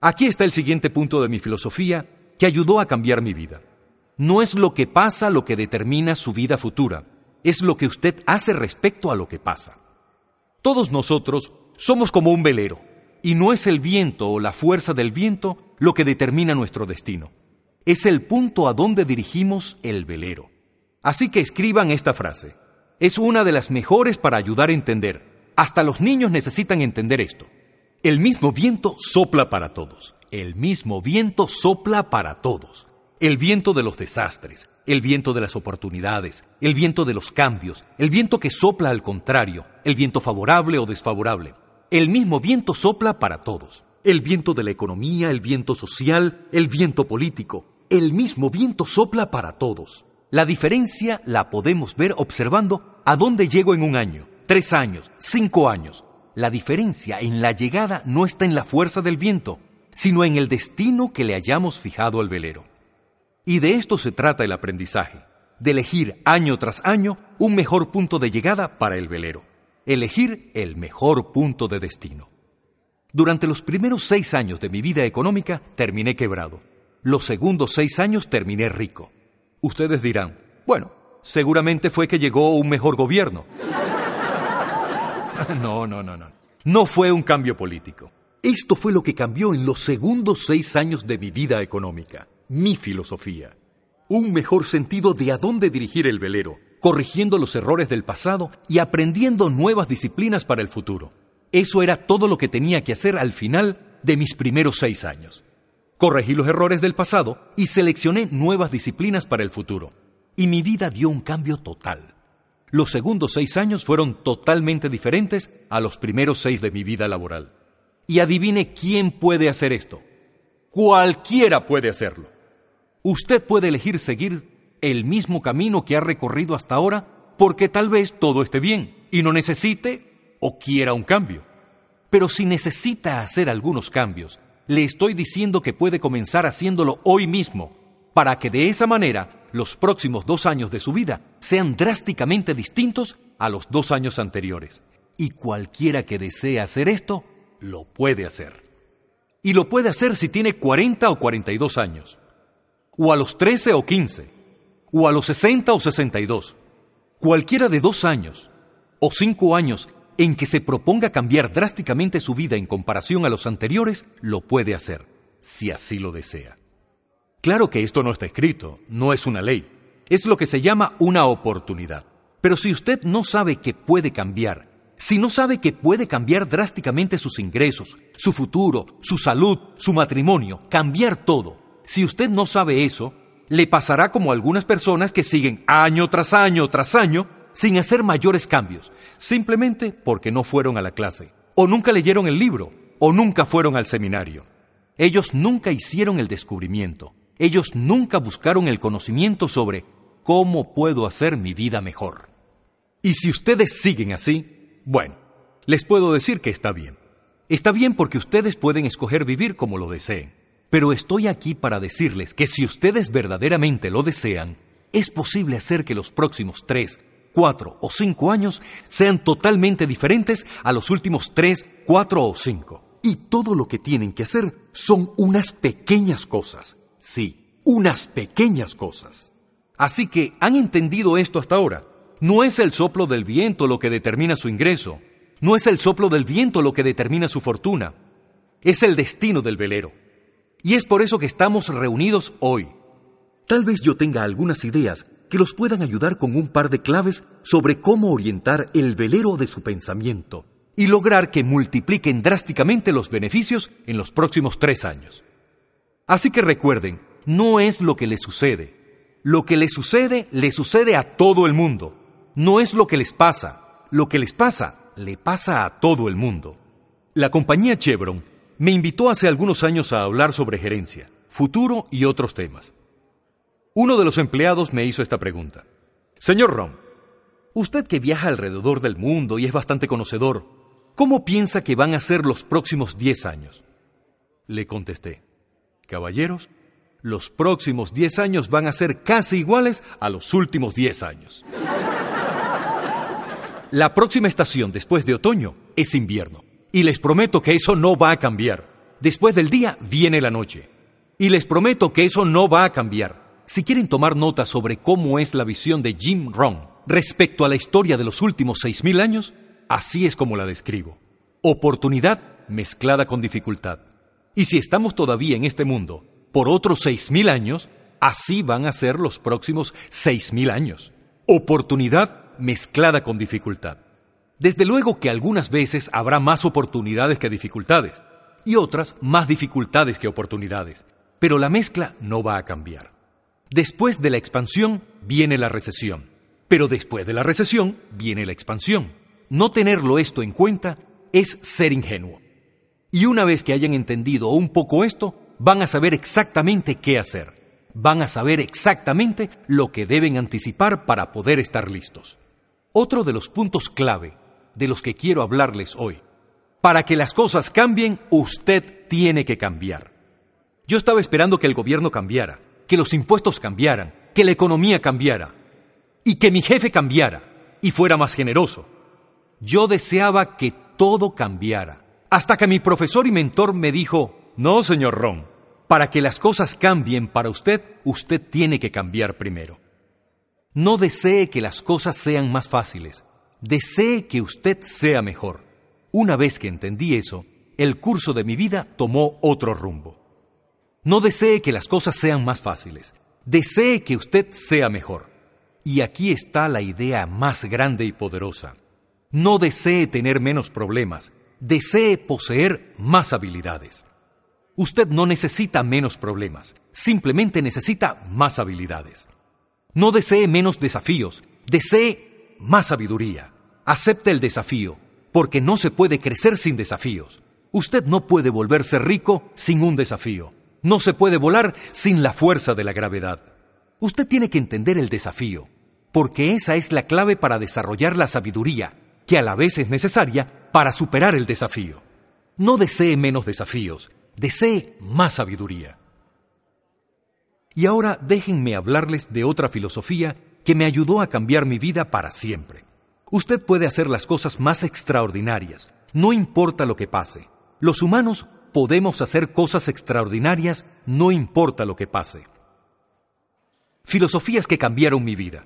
Aquí está el siguiente punto de mi filosofía que ayudó a cambiar mi vida. No es lo que pasa lo que determina su vida futura, es lo que usted hace respecto a lo que pasa. Todos nosotros somos como un velero, y no es el viento o la fuerza del viento lo que determina nuestro destino. Es el punto a donde dirigimos el velero. Así que escriban esta frase. Es una de las mejores para ayudar a entender. Hasta los niños necesitan entender esto. El mismo viento sopla para todos. El mismo viento sopla para todos. El viento de los desastres, el viento de las oportunidades, el viento de los cambios, el viento que sopla al contrario, el viento favorable o desfavorable. El mismo viento sopla para todos. El viento de la economía, el viento social, el viento político. El mismo viento sopla para todos. La diferencia la podemos ver observando a dónde llego en un año, tres años, cinco años. La diferencia en la llegada no está en la fuerza del viento, sino en el destino que le hayamos fijado al velero. Y de esto se trata el aprendizaje, de elegir año tras año un mejor punto de llegada para el velero, elegir el mejor punto de destino. Durante los primeros seis años de mi vida económica terminé quebrado. Los segundos seis años terminé rico. Ustedes dirán, bueno, seguramente fue que llegó un mejor gobierno. No, no, no, no. No fue un cambio político. Esto fue lo que cambió en los segundos seis años de mi vida económica mi filosofía. Un mejor sentido de a dónde dirigir el velero, corrigiendo los errores del pasado y aprendiendo nuevas disciplinas para el futuro. Eso era todo lo que tenía que hacer al final de mis primeros seis años. Corregí los errores del pasado y seleccioné nuevas disciplinas para el futuro. Y mi vida dio un cambio total. Los segundos seis años fueron totalmente diferentes a los primeros seis de mi vida laboral. Y adivine quién puede hacer esto. Cualquiera puede hacerlo. Usted puede elegir seguir el mismo camino que ha recorrido hasta ahora porque tal vez todo esté bien y no necesite o quiera un cambio. Pero si necesita hacer algunos cambios, le estoy diciendo que puede comenzar haciéndolo hoy mismo para que de esa manera los próximos dos años de su vida sean drásticamente distintos a los dos años anteriores. Y cualquiera que desee hacer esto, lo puede hacer. Y lo puede hacer si tiene 40 o 42 años o a los 13 o 15, o a los 60 o 62, cualquiera de dos años o cinco años en que se proponga cambiar drásticamente su vida en comparación a los anteriores, lo puede hacer, si así lo desea. Claro que esto no está escrito, no es una ley, es lo que se llama una oportunidad. Pero si usted no sabe que puede cambiar, si no sabe que puede cambiar drásticamente sus ingresos, su futuro, su salud, su matrimonio, cambiar todo, si usted no sabe eso, le pasará como algunas personas que siguen año tras año tras año sin hacer mayores cambios, simplemente porque no fueron a la clase, o nunca leyeron el libro, o nunca fueron al seminario. Ellos nunca hicieron el descubrimiento, ellos nunca buscaron el conocimiento sobre cómo puedo hacer mi vida mejor. Y si ustedes siguen así, bueno, les puedo decir que está bien. Está bien porque ustedes pueden escoger vivir como lo deseen. Pero estoy aquí para decirles que si ustedes verdaderamente lo desean, es posible hacer que los próximos tres, cuatro o cinco años sean totalmente diferentes a los últimos tres, cuatro o cinco. Y todo lo que tienen que hacer son unas pequeñas cosas. Sí, unas pequeñas cosas. Así que, ¿han entendido esto hasta ahora? No es el soplo del viento lo que determina su ingreso. No es el soplo del viento lo que determina su fortuna. Es el destino del velero. Y es por eso que estamos reunidos hoy. Tal vez yo tenga algunas ideas que los puedan ayudar con un par de claves sobre cómo orientar el velero de su pensamiento y lograr que multipliquen drásticamente los beneficios en los próximos tres años. Así que recuerden, no es lo que les sucede. Lo que les sucede, le sucede a todo el mundo. No es lo que les pasa. Lo que les pasa, le pasa a todo el mundo. La compañía Chevron me invitó hace algunos años a hablar sobre gerencia, futuro y otros temas. Uno de los empleados me hizo esta pregunta. Señor Rom, usted que viaja alrededor del mundo y es bastante conocedor, ¿cómo piensa que van a ser los próximos diez años? Le contesté, caballeros, los próximos diez años van a ser casi iguales a los últimos diez años. La próxima estación después de otoño es invierno. Y les prometo que eso no va a cambiar. Después del día viene la noche. Y les prometo que eso no va a cambiar. Si quieren tomar nota sobre cómo es la visión de Jim Rohn respecto a la historia de los últimos 6.000 años, así es como la describo. Oportunidad mezclada con dificultad. Y si estamos todavía en este mundo por otros 6.000 años, así van a ser los próximos 6.000 años. Oportunidad mezclada con dificultad. Desde luego que algunas veces habrá más oportunidades que dificultades y otras más dificultades que oportunidades, pero la mezcla no va a cambiar. Después de la expansión viene la recesión, pero después de la recesión viene la expansión. No tenerlo esto en cuenta es ser ingenuo. Y una vez que hayan entendido un poco esto, van a saber exactamente qué hacer. Van a saber exactamente lo que deben anticipar para poder estar listos. Otro de los puntos clave de los que quiero hablarles hoy. Para que las cosas cambien, usted tiene que cambiar. Yo estaba esperando que el gobierno cambiara, que los impuestos cambiaran, que la economía cambiara y que mi jefe cambiara y fuera más generoso. Yo deseaba que todo cambiara, hasta que mi profesor y mentor me dijo, no, señor Ron, para que las cosas cambien para usted, usted tiene que cambiar primero. No desee que las cosas sean más fáciles, desee que usted sea mejor. Una vez que entendí eso, el curso de mi vida tomó otro rumbo. No desee que las cosas sean más fáciles, desee que usted sea mejor. Y aquí está la idea más grande y poderosa. No desee tener menos problemas, desee poseer más habilidades. Usted no necesita menos problemas, simplemente necesita más habilidades. No desee menos desafíos, desee más sabiduría. Acepte el desafío, porque no se puede crecer sin desafíos. Usted no puede volverse rico sin un desafío. No se puede volar sin la fuerza de la gravedad. Usted tiene que entender el desafío, porque esa es la clave para desarrollar la sabiduría, que a la vez es necesaria para superar el desafío. No desee menos desafíos, desee más sabiduría. Y ahora déjenme hablarles de otra filosofía que me ayudó a cambiar mi vida para siempre. Usted puede hacer las cosas más extraordinarias, no importa lo que pase. Los humanos podemos hacer cosas extraordinarias, no importa lo que pase. Filosofías que cambiaron mi vida.